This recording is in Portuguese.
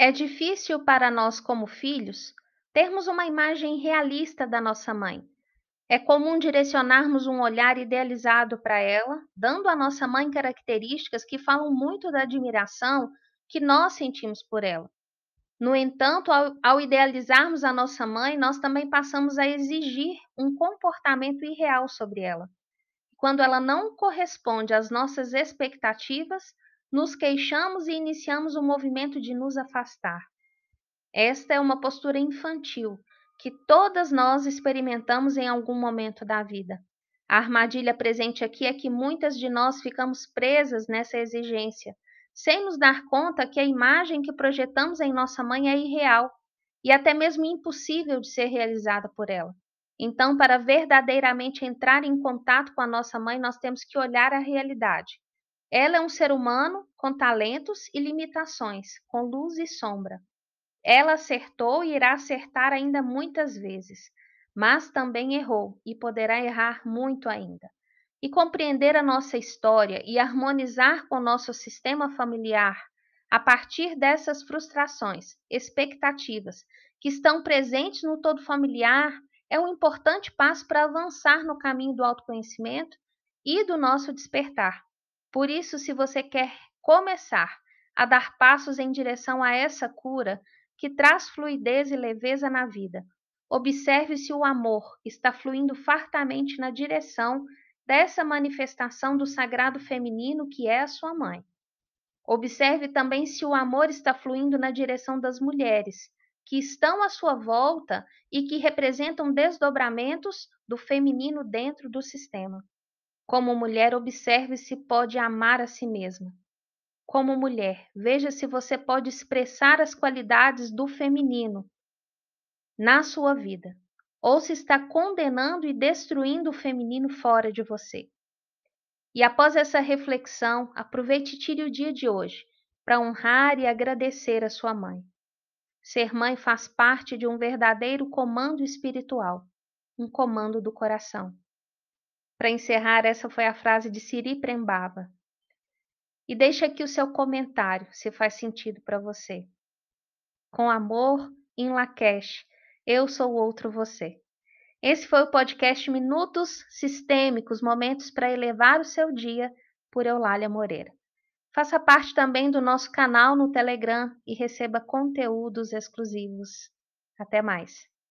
É difícil para nós, como filhos, termos uma imagem realista da nossa mãe. É comum direcionarmos um olhar idealizado para ela, dando à nossa mãe características que falam muito da admiração que nós sentimos por ela. No entanto, ao, ao, idealizarmos a nossa mãe, nós também passamos a exigir um comportamento irreal sobre ela. Quando ela não corresponde às nossas expectativas, nos queixamos e iniciamos o um movimento de nos afastar. Esta é uma postura infantil que todas nós experimentamos em algum momento da vida. A armadilha presente aqui é que muitas de nós ficamos presas nessa exigência, sem nos dar conta que a imagem que projetamos em nossa mãe é irreal e até mesmo impossível de ser realizada por ela. Então, para verdadeiramente entrar em contato com a nossa mãe, nós temos que olhar a realidade ela é um ser humano com talentos e limitações, com luz e sombra. Ela acertou e irá acertar ainda muitas vezes, mas também errou e poderá errar muito ainda. E compreender a nossa história e harmonizar com o nosso sistema familiar a partir dessas frustrações, expectativas que estão presentes no todo familiar é um importante passo para avançar no caminho do autoconhecimento e do nosso despertar. Por isso, se você quer começar a dar passos em direção a essa cura que traz fluidez e leveza na vida, observe se o amor está fluindo fartamente na direção dessa manifestação do sagrado feminino que é a sua mãe. Observe também se o amor está fluindo na direção das mulheres que estão à sua volta e que representam desdobramentos do feminino dentro do sistema. Como mulher, observe se pode amar a si mesma. Como mulher, veja se você pode expressar as qualidades do feminino na sua vida, ou se está condenando e destruindo o feminino fora de você. E após essa reflexão, aproveite e tire o dia de hoje para honrar e agradecer a sua mãe. Ser mãe faz parte de um verdadeiro comando espiritual, um comando do coração. Para encerrar, essa foi a frase de Siri Prembaba. E deixe aqui o seu comentário, se faz sentido para você. Com amor, em Lakesh, eu sou outro você. Esse foi o podcast Minutos Sistêmicos, momentos para elevar o seu dia, por Eulália Moreira. Faça parte também do nosso canal no Telegram e receba conteúdos exclusivos. Até mais!